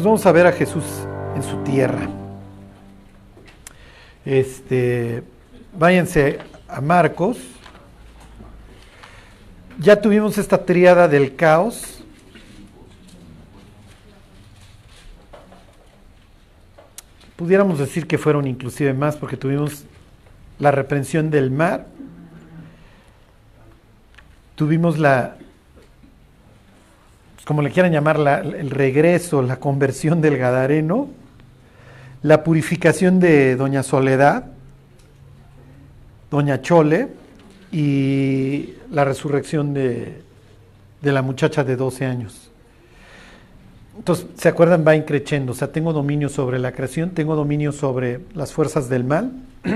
Pues vamos a ver a Jesús en su tierra. Este, váyanse a Marcos. Ya tuvimos esta triada del caos. Pudiéramos decir que fueron inclusive más porque tuvimos la reprensión del mar, tuvimos la, como le quieran llamar, la, el regreso, la conversión del Gadareno, la purificación de Doña Soledad, Doña Chole, y la resurrección de, de la muchacha de 12 años. Entonces, ¿se acuerdan? Va increciendo. O sea, tengo dominio sobre la creación, tengo dominio sobre las fuerzas del mal,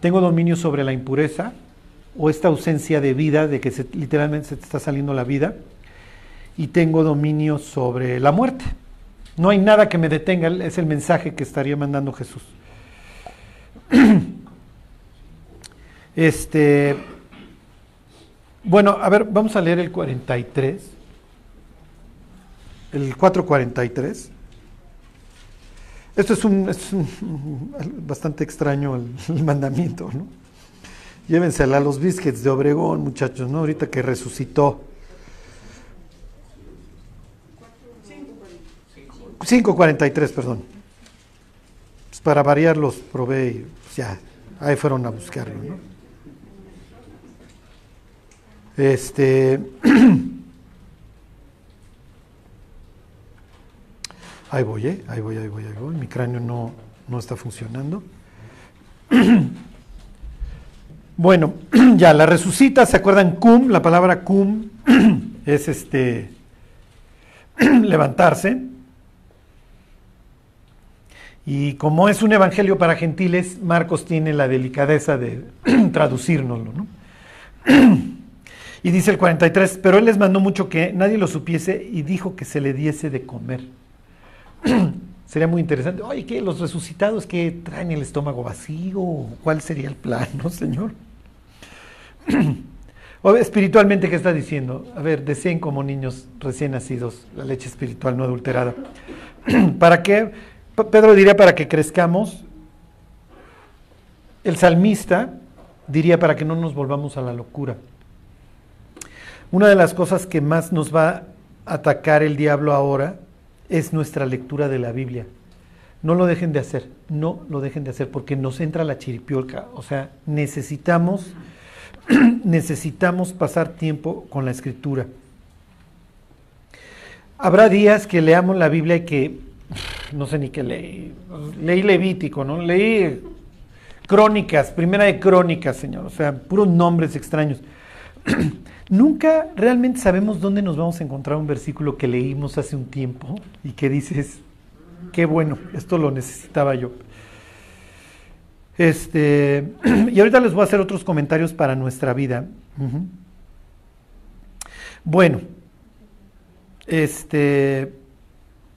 tengo dominio sobre la impureza o esta ausencia de vida, de que literalmente se te está saliendo la vida, y tengo dominio sobre la muerte. No hay nada que me detenga, es el mensaje que estaría mandando Jesús. Este, bueno, a ver, vamos a leer el 43, el 443. Esto es un, es un bastante extraño el, mandamiento, ¿no? Llévensela a los biscuits de Obregón, muchachos, ¿no? Ahorita que resucitó. 5.43, perdón. Pues para variar los probé y pues ya, ahí fueron a buscarlo. Este. Ahí voy, ¿eh? Ahí voy, ahí voy, ahí voy. Mi cráneo no, no está funcionando. Bueno, ya la resucita, ¿se acuerdan? Cum, la palabra cum es este levantarse. Y como es un evangelio para gentiles, Marcos tiene la delicadeza de traducírnoslo, ¿no? Y dice el 43, pero él les mandó mucho que nadie lo supiese y dijo que se le diese de comer. Sería muy interesante. Oye, ¿qué? ¿Los resucitados que traen el estómago vacío? ¿Cuál sería el plan, no, Señor? espiritualmente, ¿qué está diciendo? A ver, deseen como niños recién nacidos la leche espiritual no adulterada. ¿Para qué? Pedro diría para que crezcamos. El salmista diría para que no nos volvamos a la locura. Una de las cosas que más nos va a atacar el diablo ahora es nuestra lectura de la Biblia. No lo dejen de hacer, no lo dejen de hacer porque nos entra la chiripiolca. O sea, necesitamos, necesitamos pasar tiempo con la escritura. Habrá días que leamos la Biblia y que no sé ni qué leí. Leí Levítico, ¿no? Leí Crónicas, primera de Crónicas, Señor. O sea, puros nombres extraños. Nunca realmente sabemos dónde nos vamos a encontrar un versículo que leímos hace un tiempo y que dices, qué bueno, esto lo necesitaba yo. Este, y ahorita les voy a hacer otros comentarios para nuestra vida. Bueno, este,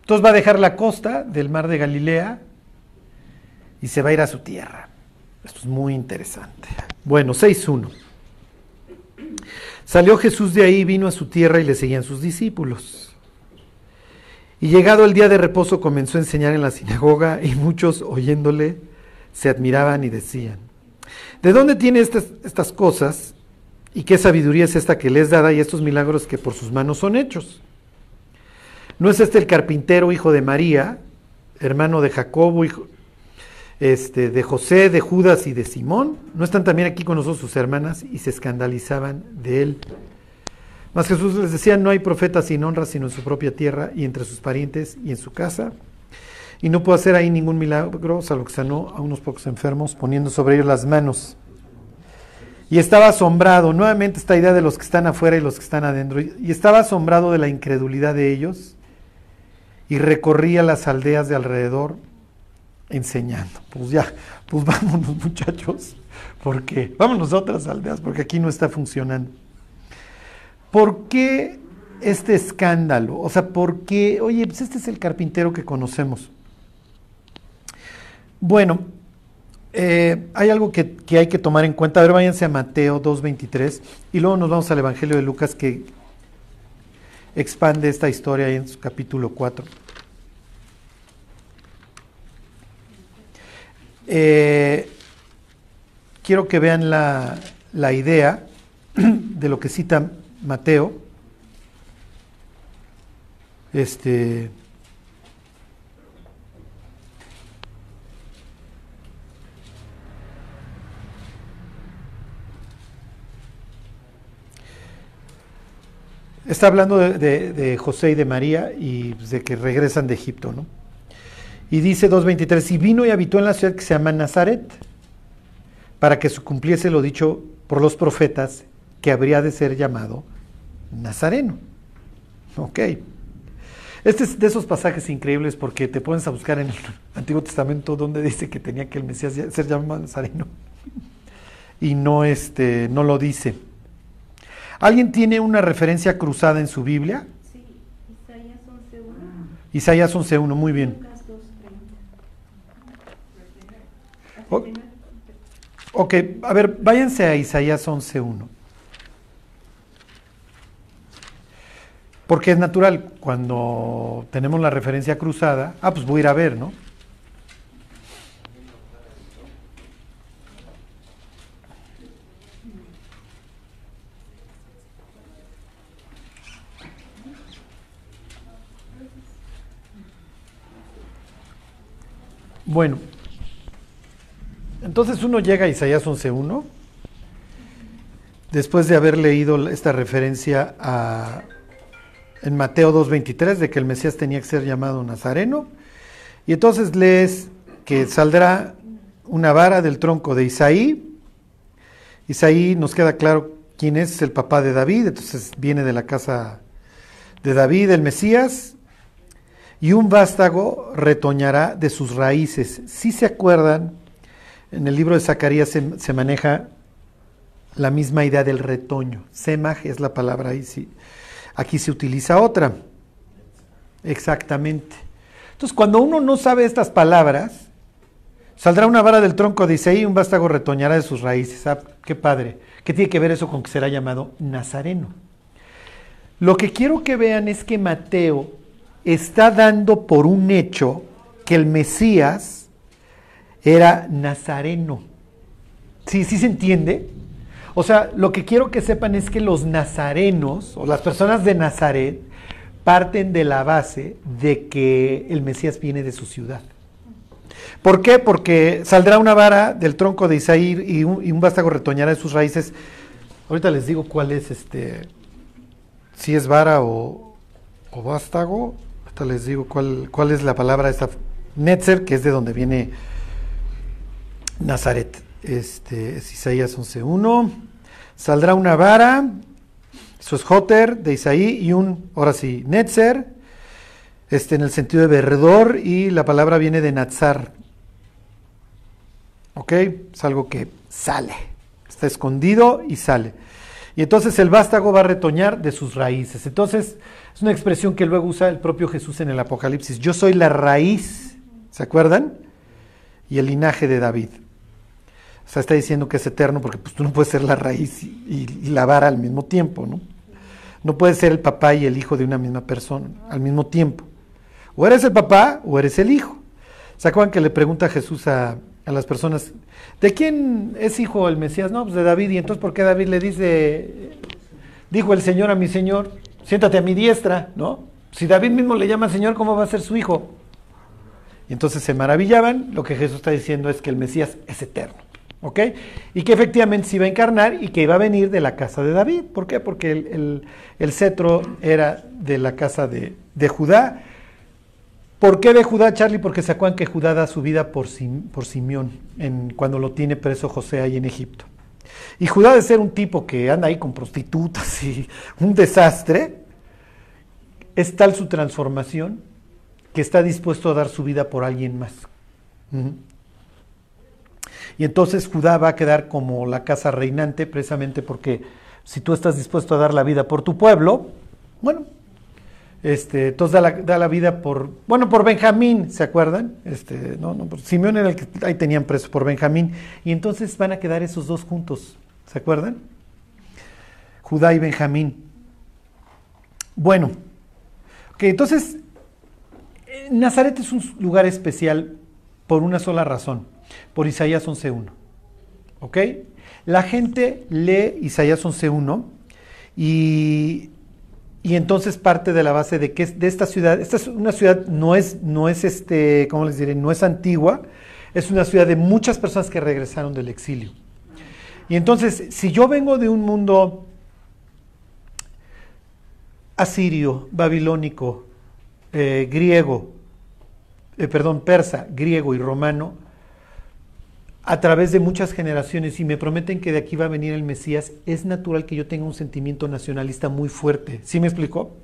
entonces va a dejar la costa del mar de Galilea y se va a ir a su tierra. Esto es muy interesante. Bueno, 6.1. Salió Jesús de ahí, vino a su tierra y le seguían sus discípulos. Y llegado el día de reposo comenzó a enseñar en la sinagoga y muchos oyéndole se admiraban y decían, ¿de dónde tiene estas, estas cosas y qué sabiduría es esta que les dada y estos milagros que por sus manos son hechos? ¿No es este el carpintero, hijo de María, hermano de Jacobo, hijo este, de José, de Judas y de Simón? ¿No están también aquí con nosotros sus hermanas? Y se escandalizaban de él. Mas Jesús les decía, no hay profeta sin honra sino en su propia tierra y entre sus parientes y en su casa. Y no puedo hacer ahí ningún milagro, salvo que sanó a unos pocos enfermos poniendo sobre ellos las manos. Y estaba asombrado, nuevamente esta idea de los que están afuera y los que están adentro, y estaba asombrado de la incredulidad de ellos y recorría las aldeas de alrededor enseñando. Pues ya, pues vámonos muchachos, porque vámonos a otras aldeas, porque aquí no está funcionando. ¿Por qué este escándalo? O sea, ¿por qué? Oye, pues este es el carpintero que conocemos. Bueno, eh, hay algo que, que, hay que tomar en cuenta. A ver, váyanse a Mateo 2.23 y luego nos vamos al Evangelio de Lucas que expande esta historia en su capítulo 4. Eh, quiero que vean la, la idea de lo que cita Mateo. Este, Está hablando de, José y de María y de que regresan de Egipto, ¿no? Y dice 2.23, y vino y habitó en la ciudad que se llama Nazaret, para que se cumpliese lo dicho por los profetas, que habría de ser llamado Nazareno. Ok. Este es de esos pasajes increíbles porque te pones a buscar en el Antiguo Testamento donde dice que tenía que el Mesías ser llamado Nazareno. Y no, este, no lo dice. ¿Alguien tiene una referencia cruzada en su Biblia? Sí, Isaías 11.1. Isaías 11.1, muy bien. Lucas 2.30. O- Ok, a ver, váyanse a Isaías 11.1. Porque es natural, cuando tenemos la referencia cruzada, ah, pues voy a ir a ver, ¿no? Bueno, entonces uno llega a Isaías 11.1, después de haber leído esta referencia en Mateo 2.23 de que el Mesías tenía que ser llamado Nazareno, y entonces lees que saldrá una vara del tronco de Isaí. Isaí nos queda claro quién es el papá de David, entonces viene de la casa de David, el Mesías, y un vástago retoñará de sus raíces. Si se acuerdan, en el libro de Zacarías se, maneja la misma idea del retoño. Semaj es la palabra ahí, sí. aquí se utiliza otra. Exactamente. Entonces, cuando uno no sabe estas palabras, saldrá una vara del tronco de Isaí y un vástago retoñará de sus raíces. Ah, qué padre. ¿Qué tiene que ver eso con que será llamado Nazareno? Lo que quiero que vean es que Mateo está dando por un hecho que el Mesías era nazareno. ¿Sí, sí se entiende? O sea, lo que quiero que sepan es que los nazarenos o las personas de Nazaret parten de la base de que el Mesías viene de su ciudad. ¿Por qué? Porque saldrá una vara del tronco de Isaí y un, vástago retoñará de sus raíces. Ahorita les digo cuál es este, si es vara o, o vástago. Les digo cuál, cuál es la palabra esta, Netzer, que es de donde viene Nazaret. Este es Isaías 11.1. Saldrá una vara, eso es Joter de Isaí, y un, ahora sí, Netzer, este, en el sentido de verdor, y la palabra viene de Nazar. ¿Ok? Es algo que sale, está escondido y sale. Y entonces el vástago va a retoñar de sus raíces. Entonces, es una expresión que luego usa el propio Jesús en el Apocalipsis. Yo soy la raíz, ¿se acuerdan? Y el linaje de David. O sea, está diciendo que es eterno porque pues, tú no puedes ser la raíz y, la vara al mismo tiempo, ¿no? No puedes ser el papá y el hijo de una misma persona al mismo tiempo. O eres el papá o eres el hijo. ¿Se acuerdan que le pregunta Jesús a, a las personas, ¿de quién es hijo el Mesías? No, pues de David. Y entonces, ¿por qué David le dice, dijo el Señor a mi Señor, siéntate a mi diestra, ¿no? Si David mismo le llama Señor, ¿cómo va a ser su hijo? Y entonces se maravillaban. Lo que Jesús está diciendo es que el Mesías es eterno. ¿Ok? Y que efectivamente se iba a encarnar y que iba a venir de la casa de David. ¿Por qué? Porque el, el, el cetro era de la casa de, de, Judá. ¿Por qué de Judá, Charlie? Porque se acuerdan que Judá da su vida por, por Simeón en, cuando lo tiene preso José ahí en Egipto. Y Judá de ser un tipo que anda ahí con prostitutas y un desastre, es tal su transformación que está dispuesto a dar su vida por alguien más. Y entonces Judá va a quedar como la casa reinante, precisamente porque si tú estás dispuesto a dar la vida por tu pueblo, bueno, este, entonces da la, da la vida por, bueno, por Benjamín, ¿se acuerdan? Este, no, no, Simeón era el que ahí tenían preso por Benjamín, y entonces van a quedar esos dos juntos, ¿se acuerdan? Judá y Benjamín. Bueno, ok, entonces Nazaret es un lugar especial por una sola razón por Isaías 11.1. ¿Ok? La gente lee Isaías 11.1 y, y entonces parte de la base de que es de esta ciudad, esta es una ciudad, no es, no es este, ¿cómo les diré? No es antigua, es una ciudad de muchas personas que regresaron del exilio. Y entonces, si yo vengo de un mundo asirio, babilónico, eh, griego, eh, perdón, persa, griego y romano, a través de muchas generaciones y me prometen que de aquí va a venir el Mesías, es natural que yo tenga un sentimiento nacionalista muy fuerte. ¿Sí me explicó?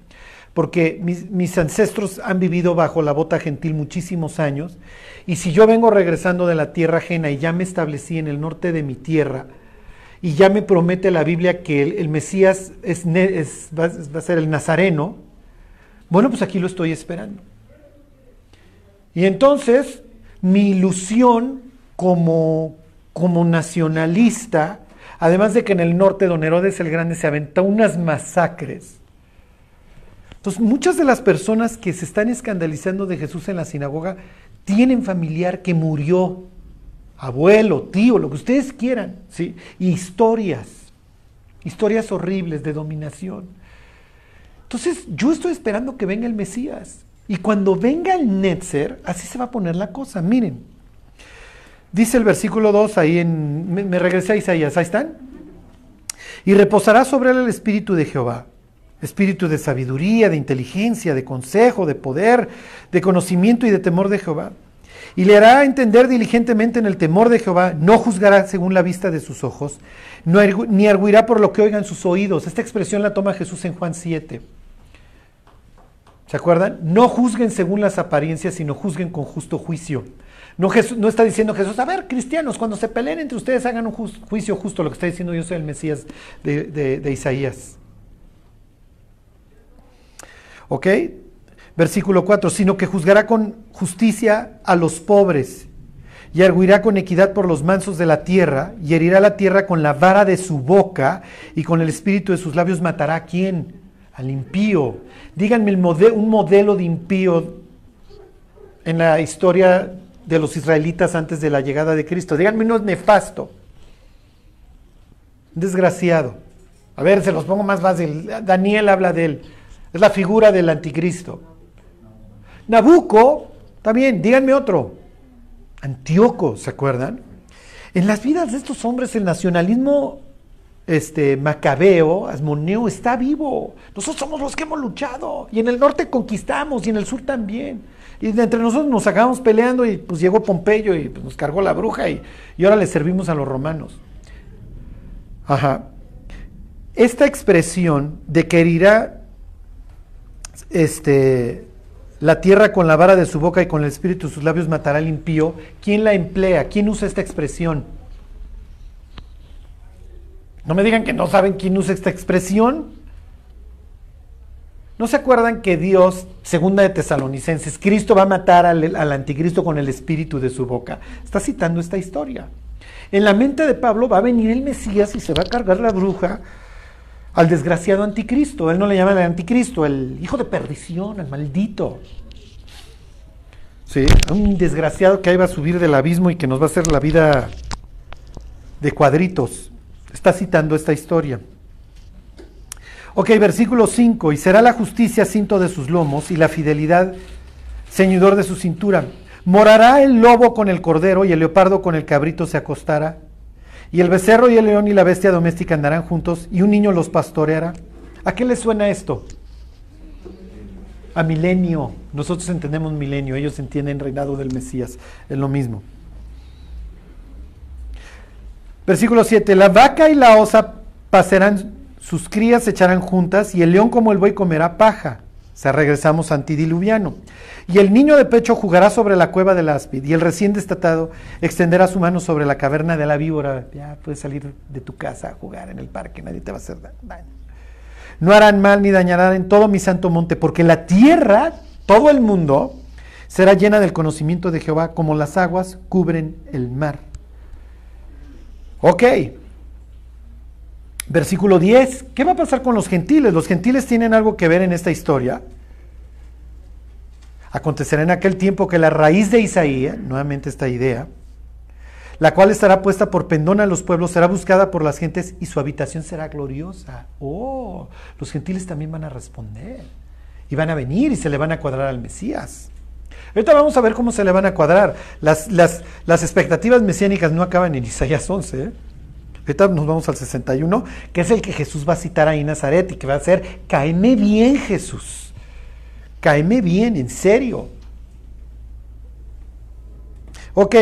Porque mis, ancestros han vivido bajo la bota gentil muchísimos años y si yo vengo regresando de la tierra ajena y ya me establecí en el norte de mi tierra y ya me promete la Biblia que el, Mesías es, va a ser el Nazareno, bueno, pues aquí lo estoy esperando. Y entonces mi ilusión como, como nacionalista, además de que en el norte don Herodes el Grande se aventó unas masacres. Entonces muchas de las personas que se están escandalizando de Jesús en la sinagoga tienen familiar que murió, abuelo, tío, lo que ustedes quieran, ¿sí? Y historias, historias horribles de dominación. Entonces yo estoy esperando que venga el Mesías. Y cuando venga el Netzer, así se va a poner la cosa. Miren, dice el versículo 2 ahí en, me, me, regresé a Isaías, ahí están. Y reposará sobre él el espíritu de Jehová, espíritu de sabiduría, de inteligencia, de consejo, de poder, de conocimiento y de temor de Jehová. Y le hará entender diligentemente en el temor de Jehová, no juzgará según la vista de sus ojos, ni arguirá por lo que oigan sus oídos. Esta expresión la toma Jesús en Juan 7. ¿Se acuerdan? No juzguen según las apariencias, sino juzguen con justo juicio. No, Jesús, no, está diciendo Jesús, a ver, cristianos, cuando se peleen entre ustedes hagan un ju juicio justo, lo que está diciendo yo soy el Mesías de, de, de Isaías. ¿Ok? Versículo 4, sino que juzgará con justicia a los pobres y arguirá con equidad por los mansos de la tierra y herirá la tierra con la vara de su boca y con el espíritu de sus labios matará a quién? Al impío. Díganme el mode un modelo de impío en la historia de los israelitas antes de la llegada de Cristo. Díganme uno nefasto. Desgraciado. A ver, se los pongo más fácil. Daniel habla de él. Es la figura del anticristo. Nabucco, también, díganme otro. Antíoco, ¿se acuerdan? En las vidas de estos hombres el nacionalismo este, macabeo, asmoneo, está vivo. Nosotros somos los que hemos luchado. Y en el norte conquistamos y en el sur también. Y entre nosotros nos acabamos peleando y pues llegó Pompeyo y pues, nos cargó la bruja y, y ahora le servimos a los romanos. Ajá. Esta expresión de que este, la tierra con la vara de su boca y con el espíritu sus labios matará al impío, ¿quién la emplea? ¿Quién usa esta expresión? No me digan que no saben quién usa esta expresión. ¿No se acuerdan que Dios, segunda de Tesalonicenses, Cristo va a matar al, al, anticristo con el espíritu de su boca? Está citando esta historia. En la mente de Pablo va a venir el Mesías y se va a cargar la bruja al desgraciado anticristo. Él no le llama el anticristo, el hijo de perdición, el maldito. Sí, un desgraciado que ahí va a subir del abismo y que nos va a hacer la vida de cuadritos. Está citando esta historia. Ok, versículo 5. Y será la justicia cinto de sus lomos y la fidelidad ceñidor de su cintura. Morará el lobo con el cordero y el leopardo con el cabrito se acostará. Y el becerro y el león y la bestia doméstica andarán juntos y un niño los pastoreará. ¿A qué les suena esto? A milenio. Nosotros entendemos milenio, ellos entienden reinado del Mesías. Es lo mismo. Versículo 7. La vaca y la osa pasarán, sus crías se echarán juntas y el león como el buey comerá paja. O regresamos antidiluviano. Y el niño de pecho jugará sobre la cueva del áspid, y el recién destatado extenderá su mano sobre la caverna de la víbora. Ya puedes salir de tu casa a jugar en el parque, nadie te va a hacer daño. No harán mal ni dañarán en todo mi santo monte, porque la tierra, todo el mundo, será llena del conocimiento de Jehová, como las aguas cubren el mar. Ok. Versículo 10. ¿Qué va a pasar con los gentiles? Los gentiles tienen algo que ver en esta historia. Acontecerá en aquel tiempo que la raíz de Isaías, nuevamente esta idea, la cual estará puesta por pendón a los pueblos, será buscada por las gentes y su habitación será gloriosa. Oh, los gentiles también van a responder y van a venir y se le van a cuadrar al Mesías. Ahorita vamos a ver cómo se le van a cuadrar. Las, las, las expectativas mesiánicas no acaban en Isaías 11. ¿eh? Ahorita nos vamos al 61, que es el que Jesús va a citar ahí en Nazaret y que va a ser, caeme bien Jesús, caeme bien, en serio. Ok,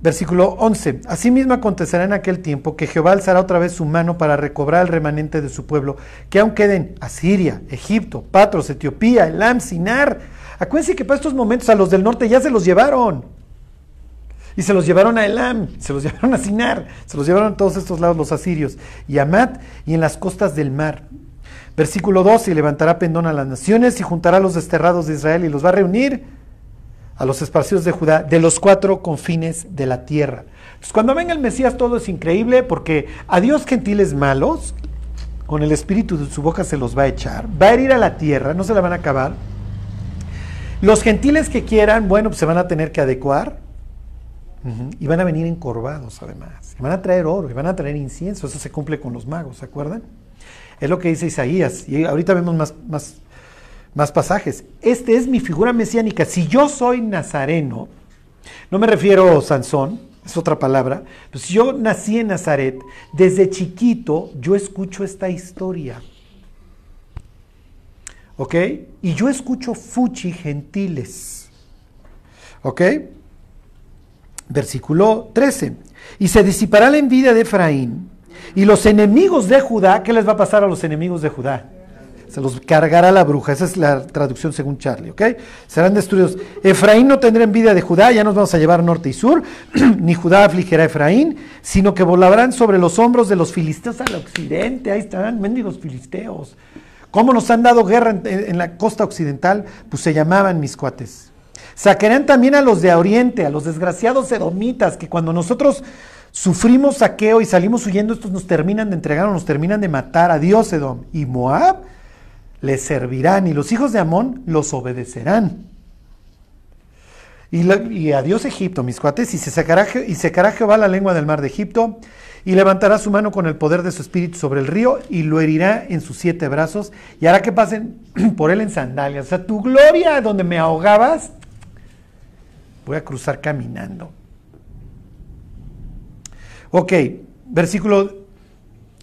versículo 11. Asimismo acontecerá en aquel tiempo que Jehová alzará otra vez su mano para recobrar el remanente de su pueblo, que aún queden Asiria, Egipto, Patros, Etiopía, Elam, Sinar. Acuérdense que para estos momentos a los del norte ya se los llevaron. Y se los llevaron a Elam, se los llevaron a Sinar, se los llevaron a todos estos lados los asirios, y a Mat y en las costas del mar. Versículo 12, y levantará pendón a las naciones y juntará a los desterrados de Israel y los va a reunir a los esparcidos de Judá de los cuatro confines de la tierra. Entonces, cuando venga el Mesías todo es increíble porque a Dios gentiles malos, con el espíritu de su boca se los va a echar, va a herir a la tierra, no se la van a acabar. Los gentiles que quieran, bueno, pues se van a tener que adecuar, y van a venir encorvados además. Y van a traer oro y van a traer incienso. Eso se cumple con los magos, ¿se acuerdan? Es lo que dice Isaías. Y ahorita vemos más, más, más pasajes. Este es mi figura mesiánica. Si yo soy nazareno, no me refiero a Sansón, es otra palabra. Pues yo nací en Nazaret, desde chiquito yo escucho esta historia. ¿Ok? Y yo escucho fuchi gentiles. ¿Ok? Versículo 13. Y se disipará la envidia de Efraín y los enemigos de Judá, ¿qué les va a pasar a los enemigos de Judá? Se los cargará la bruja, esa es la traducción según Charlie, ¿ok? Serán destruidos. Efraín no tendrá envidia de Judá, ya nos vamos a llevar norte y sur, ni Judá afligirá a Efraín, sino que volarán sobre los hombros de los filisteos al occidente, ahí están, mendigos filisteos. ¿Cómo nos han dado guerra en, en la costa occidental? Pues se llamaban mis cuates. Sacarán también a los de Oriente, a los desgraciados edomitas, que cuando nosotros sufrimos saqueo y salimos huyendo, estos nos terminan de entregar o nos terminan de matar a Dios Edom. Y Moab les servirán y los hijos de Amón los obedecerán. Y, a Dios Egipto, mis cuates, y, se sacará, y secará Jehová la lengua del mar de Egipto, y levantará su mano con el poder de su espíritu sobre el río, y lo herirá en sus siete brazos, y hará que pasen por él en sandalias. O sea, tu gloria donde me ahogabas, Voy a cruzar caminando. Ok, versículo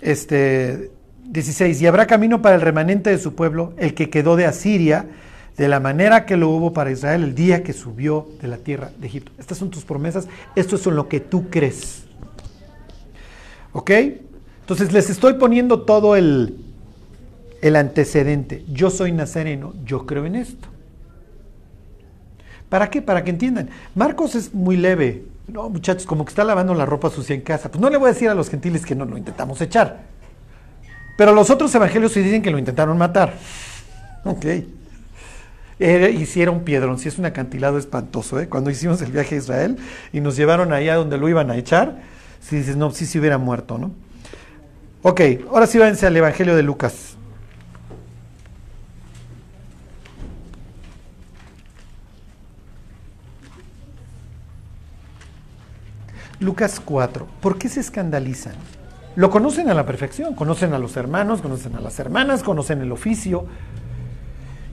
este, 16. Y habrá camino para el remanente de su pueblo, el que quedó de Asiria, de la manera que lo hubo para Israel el día que subió de la tierra de Egipto. Estas son tus promesas, esto es en lo que tú crees. ¿Ok? Entonces les estoy poniendo todo el, el antecedente. Yo soy nazareno, yo creo en esto. ¿Para qué? Para que entiendan. Marcos es muy leve. No, muchachos, como que está lavando la ropa sucia en casa. Pues no le voy a decir a los gentiles que no lo intentamos echar. Pero los otros evangelios sí dicen que lo intentaron matar. Ok. hicieron piedrón, sí es un acantilado espantoso, ¿eh? Cuando hicimos el viaje a Israel y nos llevaron allá donde lo iban a echar, si dices, no, sí se hubiera muerto, ¿no? Ok, ahora sí váyanse al Evangelio de Lucas. Lucas 4. ¿Por qué se escandalizan? Lo conocen a la perfección, conocen a los hermanos, conocen a las hermanas, conocen el oficio.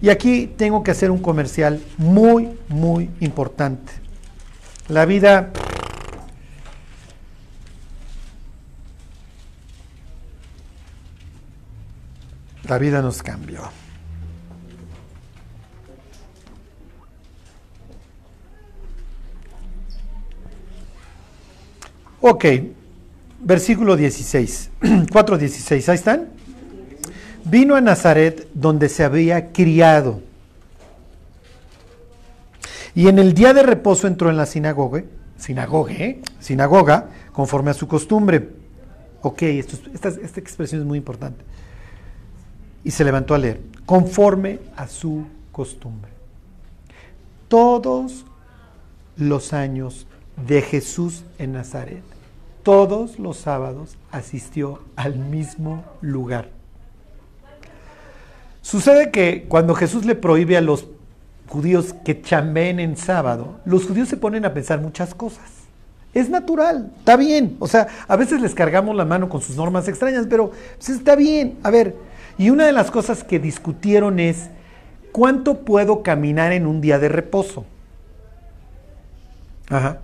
Y aquí tengo que hacer un comercial muy, muy importante. La vida la vida nos cambió. Ok, versículo 16, 4.16, ahí están. Vino a Nazaret donde se había criado. Y en el día de reposo entró en la sinagoga, sinagoga, ¿eh? sinagoga, conforme a su costumbre. Ok, esta, esta expresión es muy importante. Y se levantó a leer, conforme a su costumbre. Todos los años de Jesús en Nazaret todos los sábados asistió al mismo lugar. Sucede que cuando Jesús le prohíbe a los judíos que chambeen en sábado, los judíos se ponen a pensar muchas cosas. Es natural, está bien. O sea, a veces les cargamos la mano con sus normas extrañas, pero pues, está bien. A ver, y una de las cosas que discutieron es, ¿cuánto puedo caminar en un día de reposo? Ajá.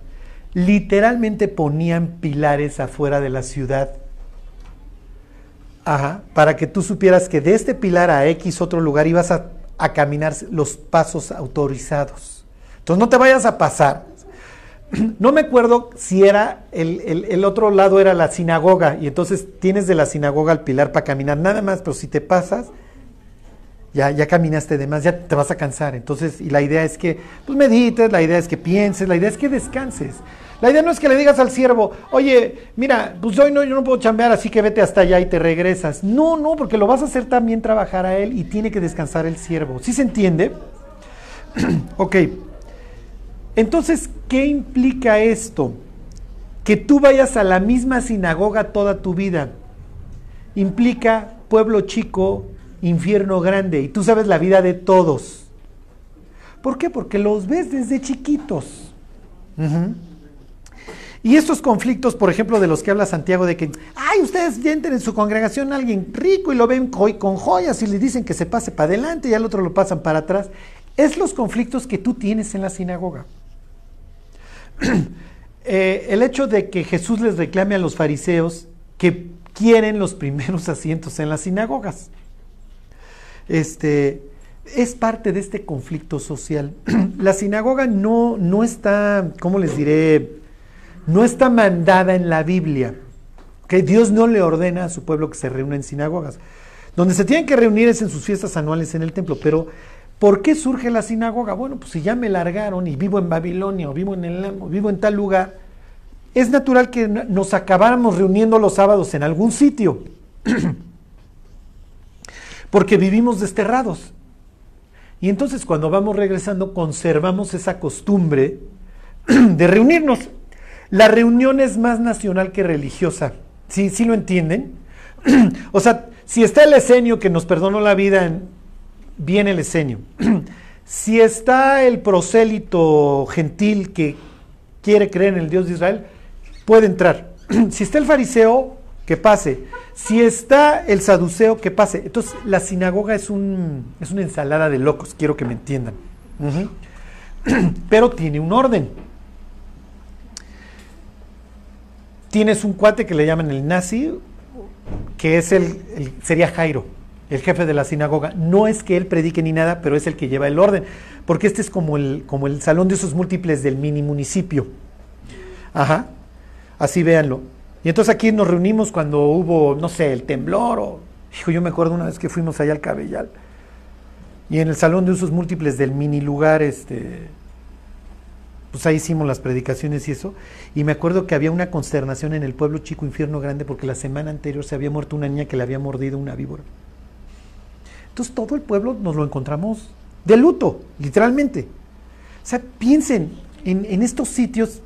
Literalmente ponían pilares afuera de la ciudad. Para que tú supieras que de este pilar a X otro lugar ibas a, a caminar los pasos autorizados. Entonces no te vayas a pasar. No me acuerdo si era el, el- el otro lado era la sinagoga y entonces tienes de la sinagoga al pilar para caminar nada más, pero si te pasas, ya, ya caminaste de más, ya te vas a cansar. Entonces, y la idea es que pues medites, la idea es que pienses, la idea es que descanses. La idea no es que le digas al siervo, oye, mira, pues hoy no, yo no puedo chambear, así que vete hasta allá y te regresas. No, no, porque lo vas a hacer también trabajar a él y tiene que descansar el siervo. ¿Sí se entiende? ok. Entonces, ¿qué implica esto? Que tú vayas a la misma sinagoga toda tu vida. Implica pueblo chico, infierno grande. Y tú sabes la vida de todos. ¿Por qué? Porque los ves desde chiquitos. Ujú. Y estos conflictos, por ejemplo, de los que habla Santiago, de que, ay, ustedes entren en su congregación a alguien rico y lo ven co- con joyas y le dicen que se pase para adelante y al otro lo pasan para atrás, es los conflictos que tú tienes en la sinagoga. Eh, el hecho de que Jesús les reclame a los fariseos que quieren los primeros asientos en las sinagogas. Este, es parte de este conflicto social. La sinagoga no, no está, ¿cómo les diré? No está mandada en la Biblia. que Dios no le ordena a su pueblo que se reúna en sinagogas. Donde se tienen que reunir es en sus fiestas anuales en el templo. Pero, ¿por qué surge la sinagoga? Bueno, pues si ya me largaron y vivo en Babilonia o vivo en el o vivo en tal lugar, es natural que nos acabáramos reuniendo los sábados en algún sitio. Porque vivimos desterrados. Y entonces cuando vamos regresando conservamos esa costumbre de reunirnos. La reunión es más nacional que religiosa. ¿Sí, sí lo entienden? o sea, si está el esenio que nos perdonó la vida, en- viene el esenio. si está el prosélito gentil que quiere creer en el Dios de Israel, puede entrar. si está el fariseo, que pase. Si está el saduceo, que pase. Entonces, la sinagoga es, un, es una ensalada de locos, quiero que me entiendan. Pero tiene un orden. Tienes un cuate que le llaman el nazi, que es el, sería Jairo, el jefe de la sinagoga. No es que él predique ni nada, pero es el que lleva el orden, porque este es como el, como el salón de esos múltiples del mini municipio. Ajá, así véanlo. Y entonces aquí nos reunimos cuando hubo, no sé, el temblor o... Hijo, yo me acuerdo una vez que fuimos allá al Cabellal. Y en el salón de usos múltiples del mini lugar, este, pues ahí hicimos las predicaciones y eso. Y me acuerdo que había una consternación en el pueblo chico infierno grande porque la semana anterior se había muerto una niña que le había mordido una víbora. Entonces todo el pueblo nos lo encontramos de luto, literalmente. O sea, piensen en, en estos sitios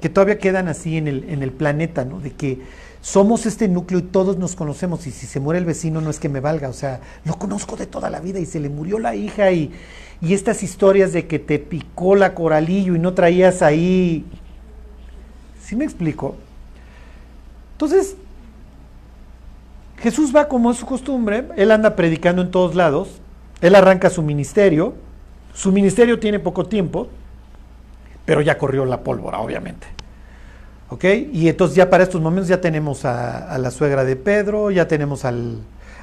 que todavía quedan así en el, en el planeta, ¿no? De que somos este núcleo y todos nos conocemos y si se muere el vecino no es que me valga, o sea, lo conozco de toda la vida y se le murió la hija y, y estas historias de que te picó la coralillo y no traías ahí... ¿Sí me explico? Entonces, Jesús va como es su costumbre, él anda predicando en todos lados, él arranca su ministerio, su ministerio tiene poco tiempo, pero ya corrió la pólvora, obviamente. ¿Ok? Y entonces ya para estos momentos ya tenemos a, la suegra de Pedro, ya tenemos al,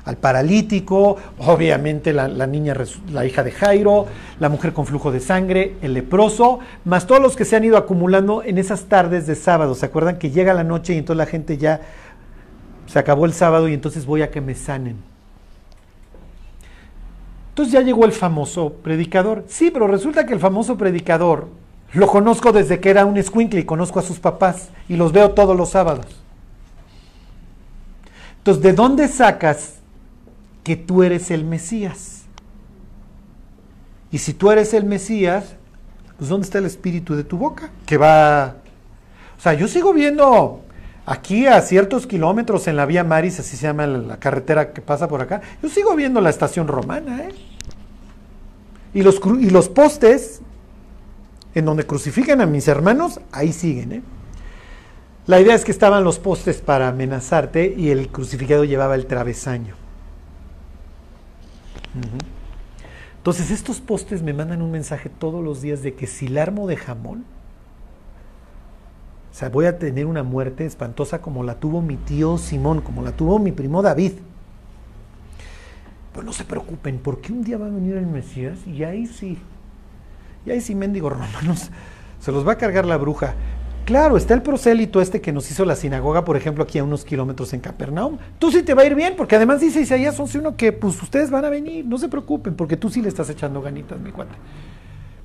al paralítico, obviamente la, la niña, la hija de Jairo, la mujer con flujo de sangre, el leproso, más todos los que se han ido acumulando en esas tardes de sábado. ¿Se acuerdan que llega la noche y entonces la gente ya se acabó el sábado y entonces voy a que me sanen? Entonces ya llegó el famoso predicador. Sí, pero resulta que el famoso predicador lo conozco desde que era un escuincle y conozco a sus papás y los veo todos los sábados. Entonces, ¿de dónde sacas que tú eres el Mesías? Y si tú eres el Mesías, pues ¿dónde está el espíritu de tu boca? Que va... O sea, yo sigo viendo aquí a ciertos kilómetros en la vía Maris, así se llama la, carretera que pasa por acá, yo sigo viendo la estación romana, ¿eh? Y los, y los postes en donde crucifican a mis hermanos, ahí siguen, ¿eh? La idea es que estaban los postes para amenazarte y el crucificado llevaba el travesaño. Entonces estos postes me mandan un mensaje todos los días de que si la armo de jamón, o sea, voy a tener una muerte espantosa como la tuvo mi tío Simón, como la tuvo mi primo David. Pero no se preocupen, porque un día va a venir el Mesías y ahí sí, y ahí sí, mendigos romanos, se los va a cargar la bruja. Claro, está el prosélito este que nos hizo la sinagoga, por ejemplo, aquí a unos kilómetros en Capernaum. Tú sí te va a ir bien, porque además dice Isaías 11.1 que pues ustedes van a venir, no se preocupen, porque tú sí le estás echando ganitas, mi cuate.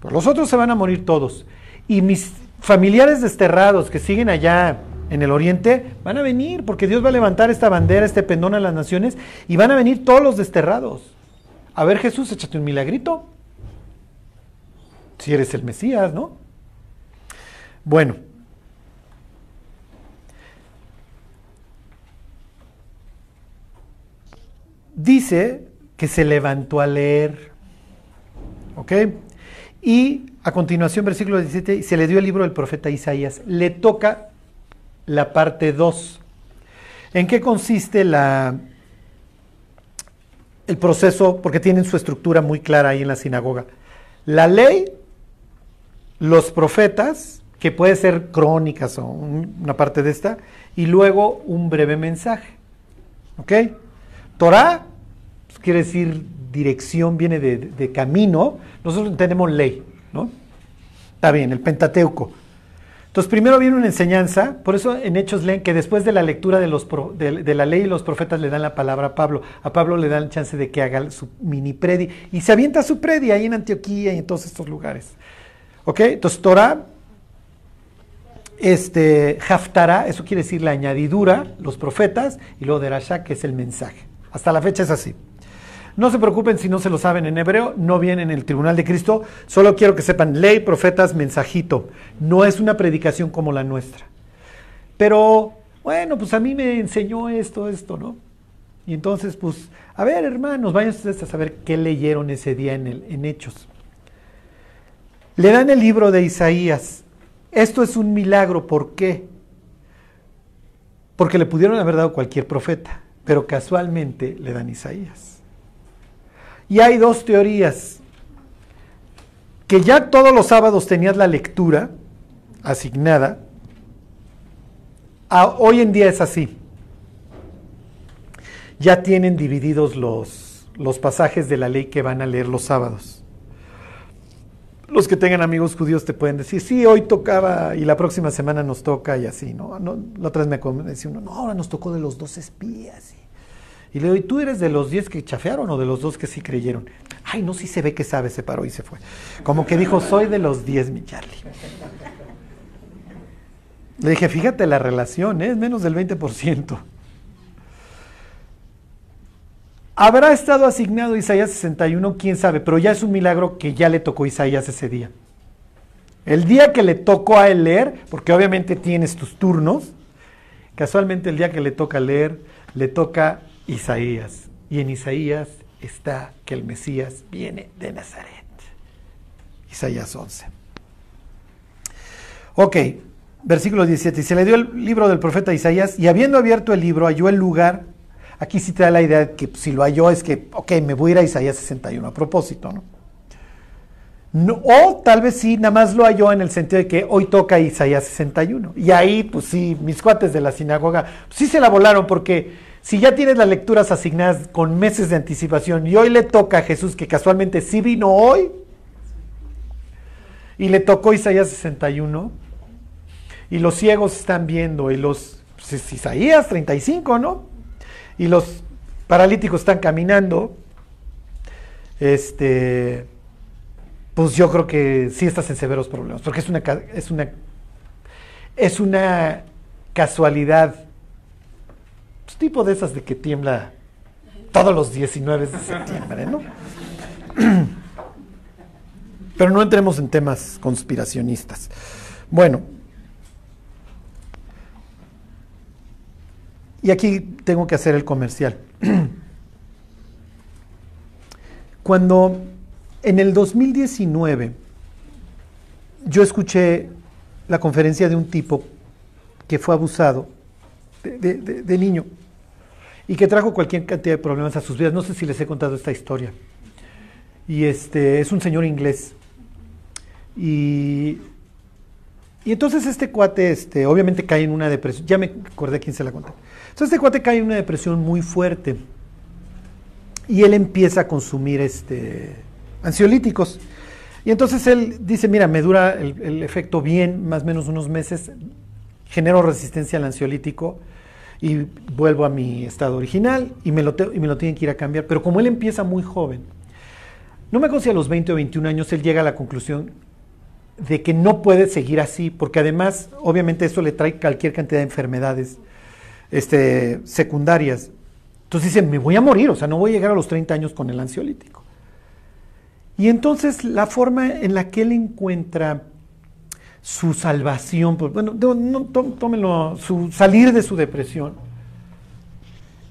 Pero los otros se van a morir todos. Y mis familiares desterrados que siguen allá en el oriente van a venir, porque Dios va a levantar esta bandera, este pendón a las naciones, y van a venir todos los desterrados. A ver, Jesús, échate un milagrito. Si eres el Mesías, ¿no? Bueno. Dice que se levantó a leer. ¿Ok? Y a continuación, versículo 17, se le dio el libro del profeta Isaías. Le toca la parte 2. ¿En qué consiste la, el proceso? Porque tienen su estructura muy clara ahí en la sinagoga. La ley, los profetas, que puede ser crónicas o un- una parte de esta, y luego un breve mensaje. ¿Ok? Torah pues, quiere decir dirección, viene de, camino. Nosotros tenemos ley, ¿no? Está bien, el Pentateuco. Entonces, primero viene una enseñanza, por eso en Hechos leen que después de la lectura de, de la ley, los profetas le dan la palabra a Pablo. A Pablo le dan chance de que haga su mini predi. Y se avienta su predi ahí en Antioquía y en todos estos lugares. ¿Ok? Entonces, Torah, este, Haftarah, eso quiere decir la añadidura, los profetas, y luego Derashá, que es el mensaje. Hasta la fecha es así. No se preocupen si no se lo saben en hebreo, no viene en el tribunal de Cristo, solo quiero que sepan, ley, profetas, mensajito. No es una predicación como la nuestra. Pero, bueno, pues a mí me enseñó esto, esto, ¿no? Y entonces, pues, a ver, hermanos, vayan ustedes a saber qué leyeron ese día en, el, en Hechos. Le dan el libro de Isaías. Esto es un milagro, ¿por qué? Porque le pudieron haber dado cualquier profeta, pero casualmente le dan Isaías. Y hay dos teorías. Que ya todos los sábados tenías la lectura asignada. Hoy en día es así. Ya tienen divididos los, los pasajes de la ley que van a leer los sábados. Los que tengan amigos judíos te pueden decir, sí, hoy tocaba y la próxima semana nos toca y así, ¿no? no la otra vez me decía uno, no, ahora nos tocó de los dos espías. Y, le digo, ¿y tú eres de los diez que chafearon o de los dos que sí creyeron? Ay, no, sí se ve que sabe, se paró y se fue. Como que dijo, soy de los diez, mi Charlie. Le dije, fíjate la relación, ¿eh? es menos del 20%. Habrá estado asignado Isaías 61, quién sabe, pero ya es un milagro que ya le tocó Isaías ese día. El día que le tocó a él leer, porque obviamente tienes tus turnos, casualmente el día que le toca leer, le toca Isaías. Y en Isaías está que el Mesías viene de Nazaret. Isaías 11. Ok, versículo 17. Y se le dio el libro del profeta Isaías y habiendo abierto el libro halló el lugar. Aquí sí te da la idea de que si lo halló es que, ok, me voy a ir a Isaías 61 a propósito, ¿no? O tal vez sí, nada más lo halló en el sentido de que hoy toca Isaías 61. Y ahí, pues sí, mis cuates de la sinagoga, pues sí se la volaron porque si ya tienes las lecturas asignadas con meses de anticipación y hoy le toca a Jesús, que casualmente sí vino hoy, y le tocó Isaías 61, y los ciegos están viendo, y los, pues es Isaías 35, ¿no? Y los paralíticos están caminando, este pues yo creo que sí estás en severos problemas, porque es una, es una, es una casualidad, pues, tipo de esas de que tiembla todos los 19 de septiembre, ¿no? Pero no entremos en temas conspiracionistas. Bueno, y aquí tengo que hacer el comercial. Cuando en el 2019 yo escuché la conferencia de un tipo que fue abusado de, niño y que trajo cualquier cantidad de problemas a sus vidas. No sé si les he contado esta historia. Y este es un señor inglés. Y, y entonces este cuate, este, obviamente cae en una depresión. Ya me acordé quién se la conté. Entonces este cuate cae en una depresión muy fuerte. Y él empieza a consumir este, ansiolíticos. Y entonces él dice, mira, me dura el, efecto bien, más o menos unos meses, genero resistencia al ansiolítico y vuelvo a mi estado original y me, lo te- y me lo tienen que ir a cambiar. Pero como él empieza muy joven, no me acuerdo a los 20 o 21 años él llega a la conclusión de que no puede seguir así, porque además, obviamente, eso le trae cualquier cantidad de enfermedades este, secundarias. Entonces dice, me voy a morir, o sea, no voy a llegar a los 30 años con el ansiolítico. Y entonces la forma en la que él encuentra su salvación, pues, bueno, no, no, tó- tómenlo, su salir de su depresión,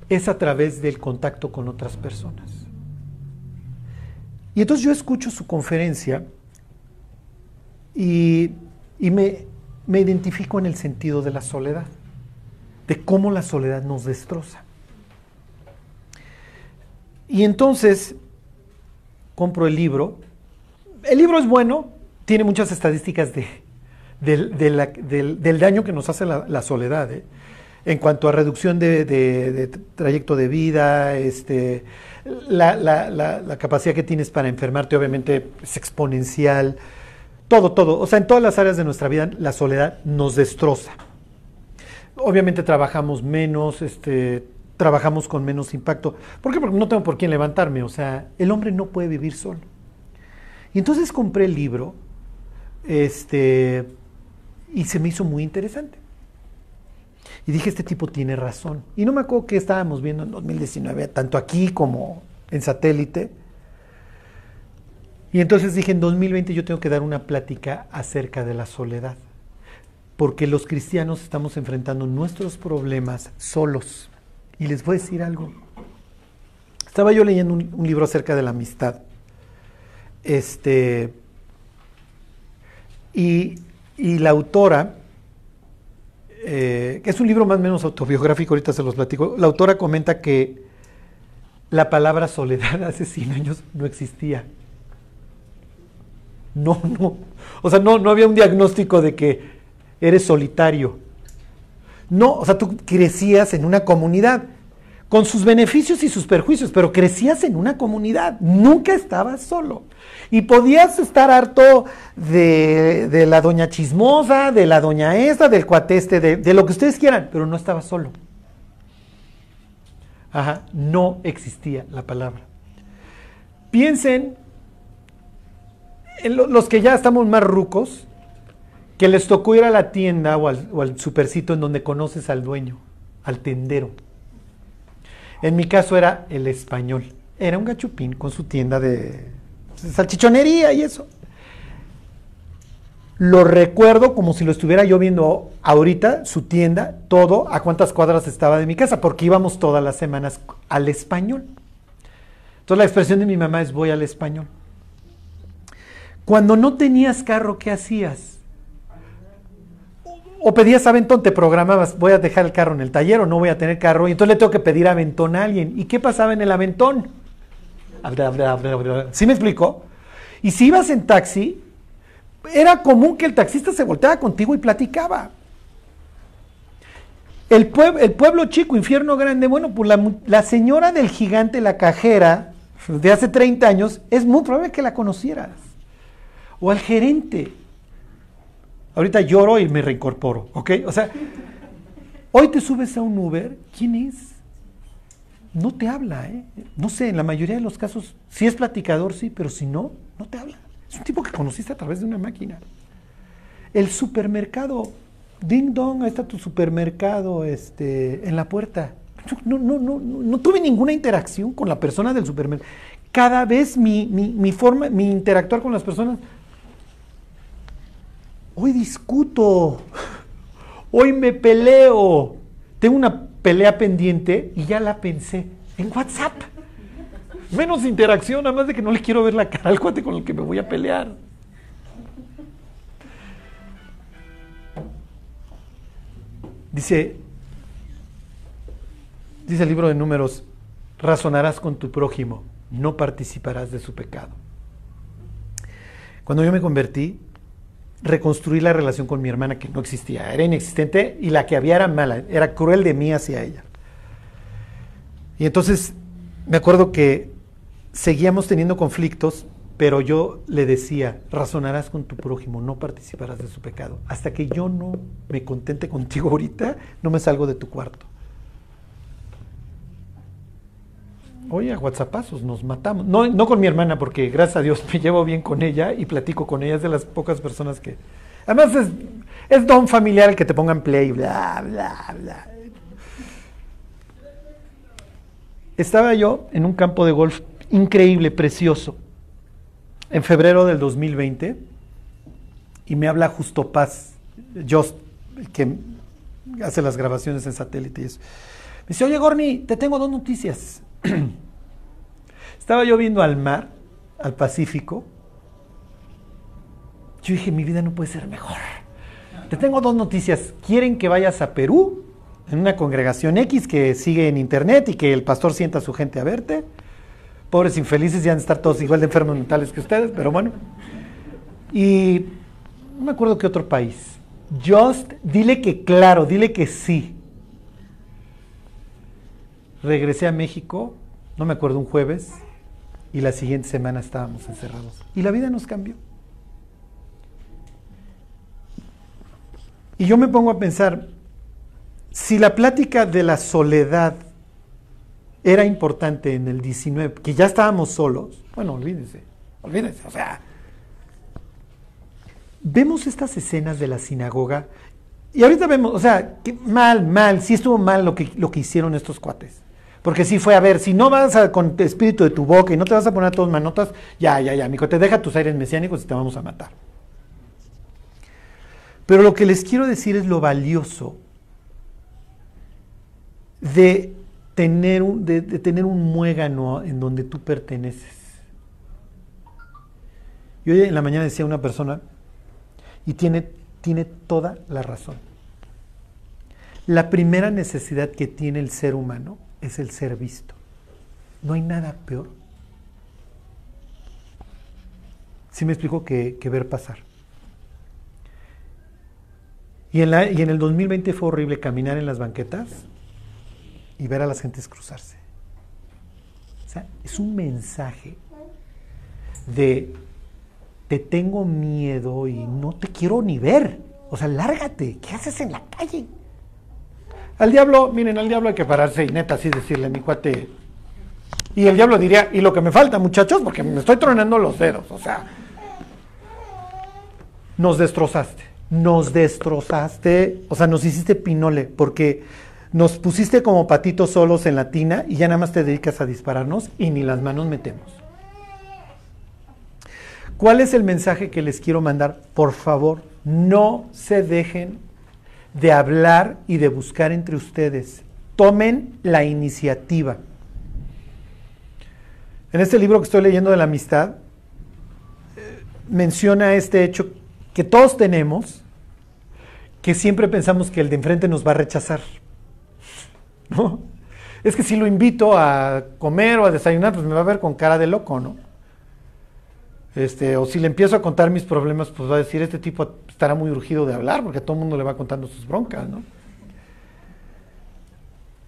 es a través del contacto con otras personas. Y entonces yo escucho su conferencia y, y me, me identifico en el sentido de la soledad, de cómo la soledad nos destroza. Y entonces compro el libro. El libro es bueno, tiene muchas estadísticas de, del, del- del daño que nos hace la, la soledad, ¿eh? en cuanto a reducción de, de- trayecto de vida, este, la- la capacidad que tienes para enfermarte obviamente es exponencial, todo, todo. O sea, en todas las áreas de nuestra vida la soledad nos destroza. Obviamente trabajamos menos, este, trabajamos con menos impacto. ¿Por qué? Porque no tengo por quién levantarme. O sea, el hombre no puede vivir solo. Y entonces compré el libro, este, y se me hizo muy interesante. Y dije, este tipo tiene razón. Y no me acuerdo que estábamos viendo en 2019, tanto aquí como en satélite. Y entonces dije, en 2020 yo tengo que dar una plática acerca de la soledad. Porque los cristianos estamos enfrentando nuestros problemas solos. Y les voy a decir algo. Estaba yo leyendo un, libro acerca de la amistad. Este. Y, y la autora, eh, es un libro más o menos autobiográfico, ahorita se los platico. La autora comenta que la palabra soledad hace 100 años no existía. No, no. O sea, no, no había un diagnóstico de que eres solitario. No, o sea, tú crecías en una comunidad con sus beneficios y sus perjuicios, pero crecías en una comunidad, nunca estabas solo. Y podías estar harto de, la doña chismosa, de la doña esta, del cuateste, de, de lo que ustedes quieran, pero no estabas solo. Ajá, no existía la palabra. Piensen los que ya estamos más rucos, que les tocó ir a la tienda o al, supercito en donde conoces al dueño, al tendero. En mi caso era el español. Era un gachupín con su tienda de salchichonería y eso. Lo recuerdo como si lo estuviera yo viendo ahorita, su tienda, todo, a cuántas cuadras estaba de mi casa, porque íbamos todas las semanas al español. Entonces la expresión de mi mamá es voy al español. Cuando no tenías carro, ¿qué hacías? O pedías aventón, te programabas, voy a dejar el carro en el taller o no voy a tener carro, y entonces le tengo que pedir aventón a alguien. ¿Y qué pasaba en el aventón? ¿Sí me explicó? Y si ibas en taxi, era común que el taxista se volteara contigo y platicaba. El, pueb- el pueblo chico, infierno grande, bueno, pues la, la señora del gigante, la cajera, de hace 30 años, es muy probable que la conocieras. O al gerente. Ahorita lloro y me reincorporo, ¿ok? O sea, hoy te subes a un Uber, ¿quién es? No te habla, ¿eh? No sé, en la mayoría de los casos, si es platicador, sí, pero si no, no te habla. Es un tipo que conociste a través de una máquina. El supermercado, ding dong, ahí está tu supermercado este, en la puerta. No, no, no, no, no tuve ninguna interacción con la persona del supermercado. Cada vez mi, mi, mi forma, mi interactuar con las personas, hoy discuto, hoy me peleo, tengo una pelea pendiente y ya la pensé en WhatsApp. Menos interacción, nada más de que no le quiero ver la cara al cuate con el que me voy a pelear. Dice, dice el libro de números, razonarás con tu prójimo, no participarás de su pecado. Cuando yo me convertí, reconstruí la relación con mi hermana que no existía, era inexistente y la que había era mala, era cruel de mí hacia ella. Y entonces me acuerdo que seguíamos teniendo conflictos, pero yo le decía, razonarás con tu prójimo, no participarás de su pecado. Hasta que yo no me contente contigo ahorita, no me salgo de tu cuarto. Oye, a WhatsAppazos nos matamos. No, no con mi hermana, porque gracias a Dios me llevo bien con ella y platico con ella. Es de las pocas personas que. Además, es, don familiar el que te pongan play, bla, bla, bla. Estaba yo en un campo de golf increíble, precioso, en febrero del 2020, y me habla Justo Paz, Just, que hace las grabaciones en satélite y eso. Me dice, oye Gorni, te tengo dos noticias. Estaba yo viendo al mar, al Pacífico. Yo dije, mi vida no puede ser mejor. Te tengo dos noticias. ¿Quieren que vayas a Perú? En una congregación X que sigue en internet y que el pastor sienta a su gente a verte. Pobres infelices, ya han de estar todos igual de enfermos mentales que ustedes, pero bueno. Y no me acuerdo qué otro país. Just, dile que claro, dile que sí. Regresé a México, no me acuerdo, un jueves, y la siguiente semana estábamos encerrados. Y la vida nos cambió. Y yo me pongo a pensar, si la plática de la soledad era importante en el 19, que ya estábamos solos, bueno, olvídense, olvídense, o sea, vemos estas escenas de la sinagoga y ahorita vemos, o sea, mal, mal, sí estuvo mal lo que, lo que hicieron estos cuates. Porque sí fue, a ver, si no vas con espíritu de tu boca y no te vas a poner a todos manotas, ya, ya, ya, mijo, te deja tus aires mesiánicos y te vamos a matar. Pero lo que les quiero decir es lo valioso de tener un, de, tener un muégano en donde tú perteneces. Y hoy en la mañana decía una persona, y tiene, tiene toda la razón. La primera necesidad que tiene el ser humano es el ser visto. No hay nada peor. Sí me explico que, que ver pasar. Y en, la, y en el 2020 fue horrible caminar en las banquetas y ver a las gentes cruzarse. O sea, es un mensaje de te tengo miedo y no te quiero ni ver. O sea, lárgate. ¿Qué haces en la calle? Al diablo, miren, al diablo hay que pararse y neta así decirle, mi cuate. Y el diablo diría, y lo que me falta, muchachos, porque me estoy tronando los dedos. O sea, nos destrozaste. Nos destrozaste. O sea, nos hiciste pinole, porque nos pusiste como patitos solos en la tina y ya nada más te dedicas a dispararnos y ni las manos metemos. ¿Cuál es el mensaje que les quiero mandar? Por favor, no se dejen de hablar y de buscar entre ustedes. Tomen la iniciativa. En este libro que estoy leyendo de la amistad, eh, menciona este hecho que todos tenemos, que siempre pensamos que el de enfrente nos va a rechazar. ¿No? Es que si lo invito a comer o a desayunar, pues me va a ver con cara de loco, ¿no? Este, o si le empiezo a contar mis problemas, pues va a decir, este tipo estará muy urgido de hablar, porque todo el mundo le va contando sus broncas, ¿no?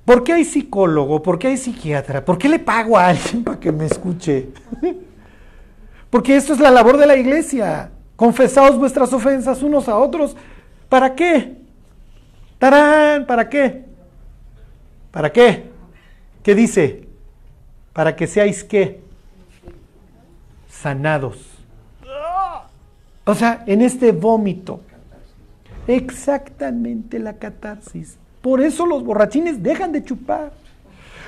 ¿Por qué hay psicólogo? ¿Por qué hay psiquiatra? ¿Por qué le pago a alguien para que me escuche? porque esto es la labor de la iglesia. Confesaos vuestras ofensas unos a otros. ¿Para qué? ¡Tarán! ¿Para qué? ¿Para qué? ¿Qué dice? Para que seáis qué? Sanados. O sea, en este vómito. Exactamente la catarsis. Por eso los borrachines dejan de chupar.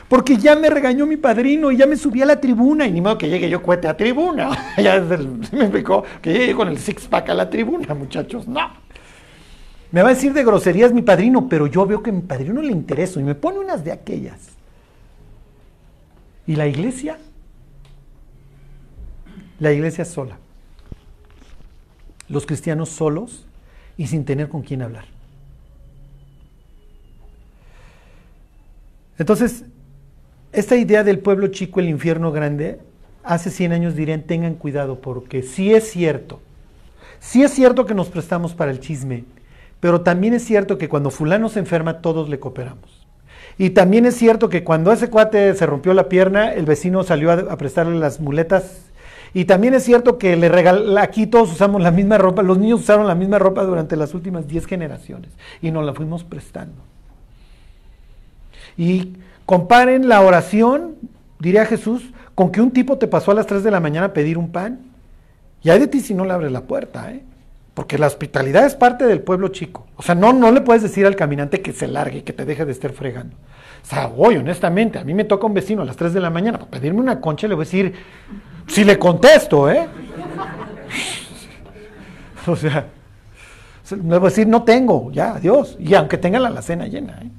Porque ya me regañó mi padrino y ya me subí a la tribuna. Y ni modo que llegue yo cuete a tribuna. ya me explicó que llegue con el six pack a la tribuna, muchachos. No. Me va a decir de groserías mi padrino, pero yo veo que a mi padrino le interesa y me pone unas de aquellas. ¿Y la iglesia? La iglesia sola. Los cristianos solos y sin tener con quién hablar. Entonces, esta idea del pueblo chico, el infierno grande, hace 100 años dirían, tengan cuidado, porque sí es cierto, sí es cierto que nos prestamos para el chisme, pero también es cierto que cuando fulano se enferma, todos le cooperamos. Y también es cierto que cuando ese cuate se rompió la pierna, el vecino salió a, a prestarle las muletas. Y también es cierto que le regal, aquí todos usamos la misma ropa, los niños usaron la misma ropa durante las últimas 10 generaciones y nos la fuimos prestando. Y comparen la oración, diría Jesús, con que un tipo te pasó a las 3 de la mañana a pedir un pan. Y hay de ti si no le abres la puerta, ¿eh? Porque la hospitalidad es parte del pueblo chico. O sea, no, no le puedes decir al caminante que se largue, que te deje de estar fregando. O sea, voy, honestamente, a mí me toca un vecino a las 3 de la mañana para pedirme una concha, le voy a decir, si le contesto, ¿eh? O sea, le voy a decir, no tengo, ya, adiós. Y aunque tenga la alacena llena, ¿eh?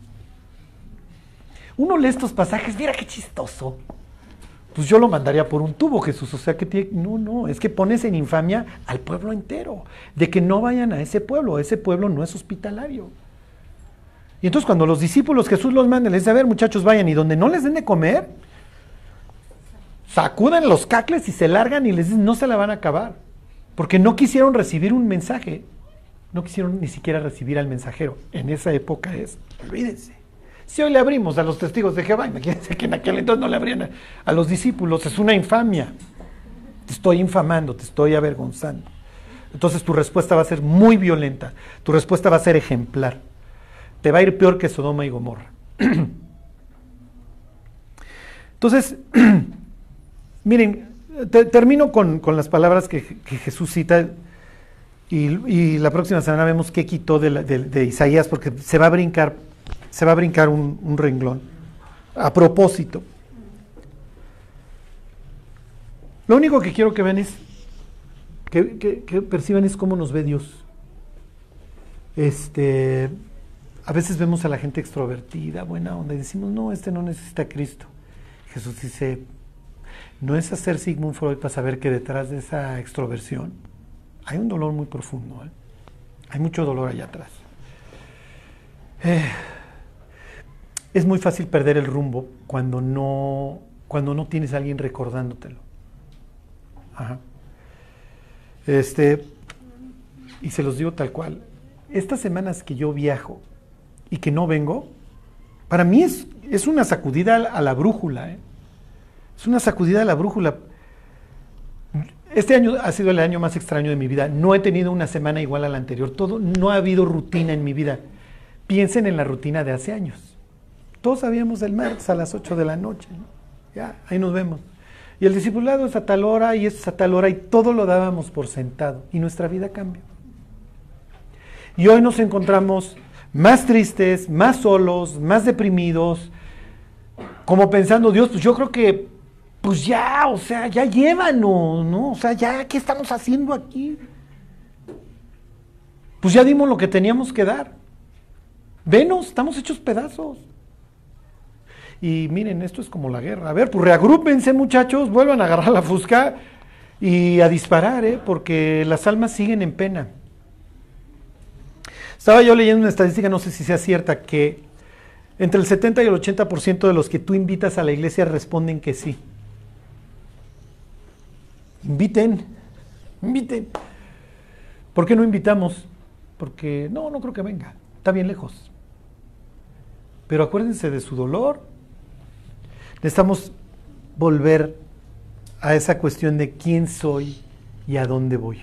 Uno lee estos pasajes, mira qué chistoso. Pues yo lo mandaría por un tubo, Jesús. O sea que tiene, no, no, es que pones en infamia al pueblo entero, de que no vayan a ese pueblo, ese pueblo no es hospitalario. Y entonces cuando los discípulos Jesús los manda, les dice, a ver muchachos, vayan, y donde no les den de comer, sacuden los cacles y se largan y les dicen, no se la van a acabar, porque no quisieron recibir un mensaje, no quisieron ni siquiera recibir al mensajero. En esa época es, olvídense. Si hoy le abrimos a los testigos de Jehová, imagínense que en aquel entonces no le abrían a, a los discípulos, es una infamia. Te estoy infamando, te estoy avergonzando. Entonces tu respuesta va a ser muy violenta, tu respuesta va a ser ejemplar. Te va a ir peor que Sodoma y Gomorra. Entonces, miren, te- termino con, con las palabras que, que Jesús cita y, la próxima semana vemos qué quitó de, de- Isaías porque se va a brincar, se va a brincar un, un renglón. A propósito. Lo único que quiero que vean es, que, que- perciban es cómo nos ve Dios. Este, a veces vemos a la gente extrovertida, buena onda, y decimos, no, este no necesita Cristo. Jesús dice, no es hacer Sigmund Freud para saber que detrás de esa extroversión hay un dolor muy profundo. ¿eh? Hay mucho dolor allá atrás. Eh, es muy fácil perder el rumbo cuando no, cuando no tienes a alguien recordándotelo. Este, y se los digo tal cual. Estas semanas que yo viajo y que no vengo, para mí es, es una sacudida a la, a la brújula. ¿eh? Es una sacudida a la brújula. Este año ha sido el año más extraño de mi vida. No he tenido una semana igual a la anterior. Todo, no ha habido rutina en mi vida. Piensen en la rutina de hace años. Todos sabíamos del martes a las 8 de la noche. ¿no? Ya, ahí nos vemos. Y el discipulado es a tal hora y es a tal hora y todo lo dábamos por sentado. Y nuestra vida cambia. Y hoy nos encontramos más tristes, más solos, más deprimidos, como pensando, Dios, pues yo creo que, pues ya, o sea, ya llévanos, ¿no? O sea, ya, ¿qué estamos haciendo aquí? Pues ya dimos lo que teníamos que dar. Venos, estamos hechos pedazos. Y miren, esto es como la guerra. A ver, pues reagrúpense muchachos, vuelvan a agarrar la fusca y a disparar, ¿eh? porque las almas siguen en pena. Estaba yo leyendo una estadística, no sé si sea cierta, que entre el 70 y el 80% de los que tú invitas a la iglesia responden que sí. Inviten, inviten. ¿Por qué no invitamos? Porque no, no creo que venga, está bien lejos. Pero acuérdense de su dolor. Necesitamos volver a esa cuestión de quién soy y a dónde voy.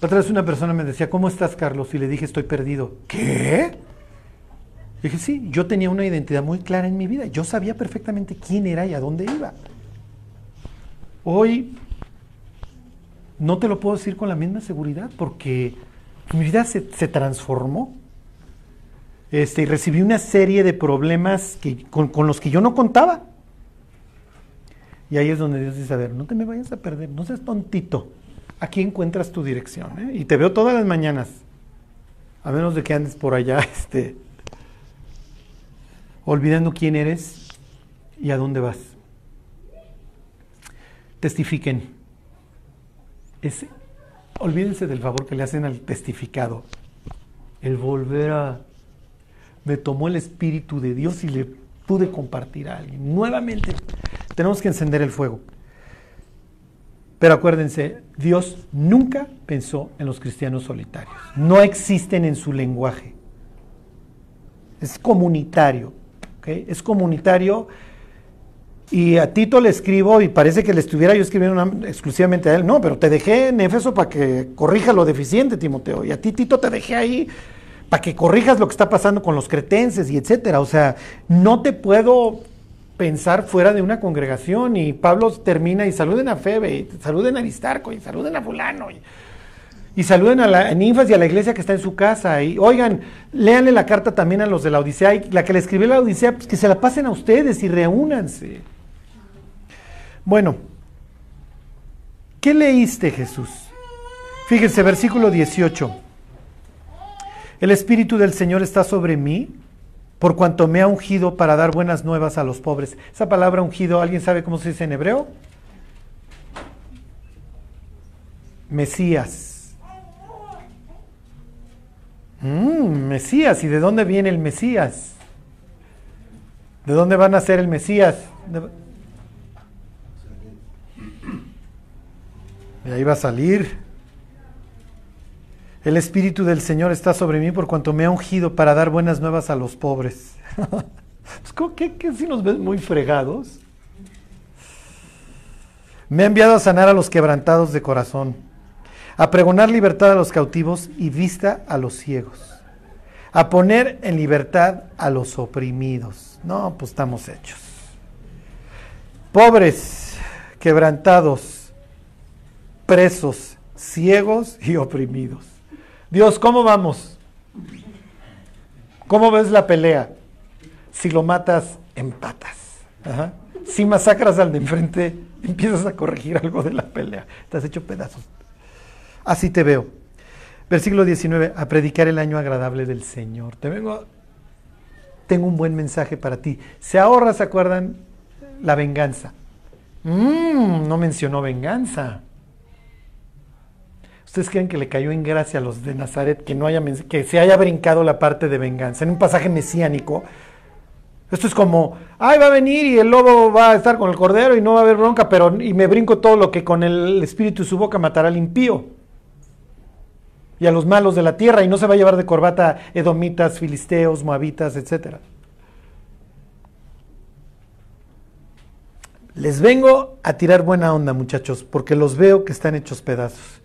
La otra vez una persona me decía, ¿cómo estás, Carlos? Y le dije, estoy perdido. ¿Qué? dije, sí, yo tenía una identidad muy clara en mi vida. Yo sabía perfectamente quién era y a dónde iba. Hoy no te lo puedo decir con la misma seguridad porque mi vida se, se transformó. Este, y recibí una serie de problemas que, con, con los que yo no contaba. Y ahí es donde Dios dice, a ver, no te me vayas a perder, no seas tontito. Aquí encuentras tu dirección. ¿eh? Y te veo todas las mañanas. A menos de que andes por allá, este, olvidando quién eres y a dónde vas. Testifiquen. Olvídense del favor que le hacen al testificado. El volver a... Me tomó el Espíritu de Dios y le pude compartir a alguien. Nuevamente, tenemos que encender el fuego. Pero acuérdense, Dios nunca pensó en los cristianos solitarios. No existen en su lenguaje. Es comunitario. Es comunitario. Y a Tito le escribo y parece que le estuviera yo escribiendo exclusivamente a él. No, pero te dejé en Éfeso para que corrija lo deficiente, Timoteo. Y a ti, Tito, te dejé ahí para que corrijas lo que está pasando con los cretenses y etcétera. O sea, no te puedo pensar fuera de una congregación. Y Pablo termina y saluden a Febe, y saluden a Aristarco, y saluden a fulano. Y, y saluden a la Ninfas y a la iglesia que está en su casa. Y oigan, léanle la carta también a los de la Odisea. Y la que le escribió la Odisea, pues que se la pasen a ustedes y reúnanse. Bueno, ¿qué leíste Jesús? Fíjense, versículo 18. El Espíritu del Señor está sobre mí, por cuanto me ha ungido para dar buenas nuevas a los pobres. Esa palabra ungido, ¿alguien sabe cómo se dice en hebreo? Mesías. Mm, Mesías, ¿y de dónde viene el Mesías? ¿De dónde van a ser el Mesías? De- ahí va a salir. El Espíritu del Señor está sobre mí por cuanto me ha ungido para dar buenas nuevas a los pobres. Pues, ¿cómo que, que si nos ves muy fregados? Me ha enviado a sanar a los quebrantados de corazón, a pregonar libertad a los cautivos y vista a los ciegos, a poner en libertad a los oprimidos. No, pues estamos hechos. Pobres, quebrantados, presos, ciegos y oprimidos. Dios, ¿cómo vamos? ¿Cómo ves la pelea? Si lo matas, empatas. Si masacras al de enfrente, empiezas a corregir algo de la pelea. Te has hecho pedazos. Así te veo. Versículo 19, a predicar el año agradable del Señor. Te vengo, tengo un buen mensaje para ti. Se ahorra, ¿se acuerdan? La venganza. Mm, no mencionó venganza. ¿Ustedes creen que le cayó en gracia a los de Nazaret que, no haya, que se haya brincado la parte de venganza? En un pasaje mesiánico, esto es como, ay, va a venir y el lobo va a estar con el cordero y no va a haber bronca, pero y me brinco todo lo que con el espíritu su boca matará al impío y a los malos de la tierra y no se va a llevar de corbata edomitas, filisteos, moabitas, etcétera. Les vengo a tirar buena onda, muchachos, porque los veo que están hechos pedazos.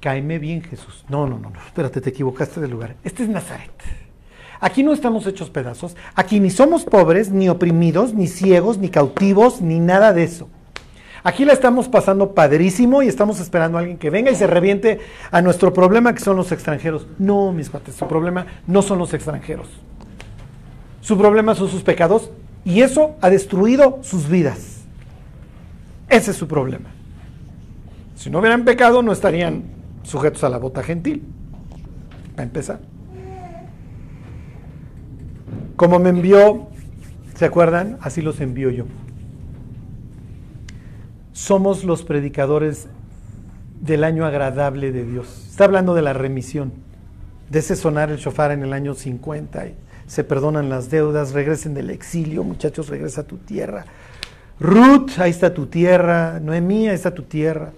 Cáeme bien, Jesús. No, no, no, no, espérate, te equivocaste de lugar. Este es Nazaret. Aquí no estamos hechos pedazos. Aquí ni somos pobres, ni oprimidos, ni ciegos, ni cautivos, ni nada de eso. Aquí la estamos pasando padrísimo y estamos esperando a alguien que venga y se reviente a nuestro problema que son los extranjeros. No, mis cuates, su problema no son los extranjeros. Su problema son sus pecados y eso ha destruido sus vidas. Ese es su problema. Si no hubieran pecado, no estarían sujetos a la bota gentil. Para empezar. Como me envió, ¿se acuerdan? Así los envío yo. Somos los predicadores del año agradable de Dios. Está hablando de la remisión, de ese sonar el shofar en el año 50. y se perdonan las deudas, regresen del exilio, muchachos, regresa a tu tierra. Ruth, ahí está tu tierra. Noemí, ahí está tu tierra.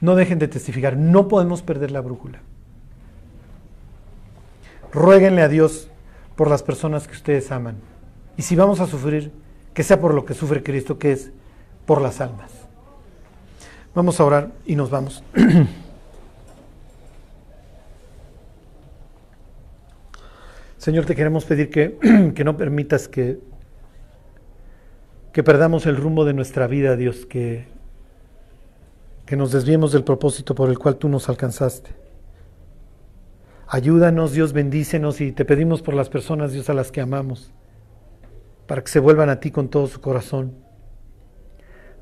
No dejen de testificar, no podemos perder la brújula. Ruéguenle a Dios por las personas que ustedes aman. Y si vamos a sufrir, que sea por lo que sufre Cristo, que es por las almas. Vamos a orar y nos vamos. Señor, te queremos pedir que, que no permitas que, que perdamos el rumbo de nuestra vida, Dios, que, que nos desviemos del propósito por el cual tú nos alcanzaste. Ayúdanos, Dios, bendícenos y te pedimos por las personas, Dios, a las que amamos, para que se vuelvan a ti con todo su corazón.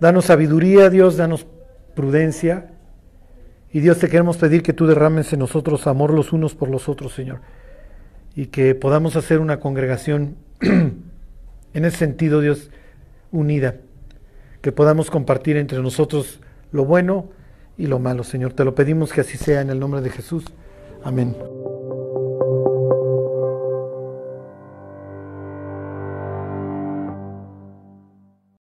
Danos sabiduría, Dios, danos prudencia. Y Dios, te queremos pedir que tú derrames en nosotros amor los unos por los otros, Señor. Y que podamos hacer una congregación en ese sentido, Dios, unida. Que podamos compartir entre nosotros lo bueno y lo malo, Señor. Te lo pedimos que así sea en el nombre de Jesús. Amén.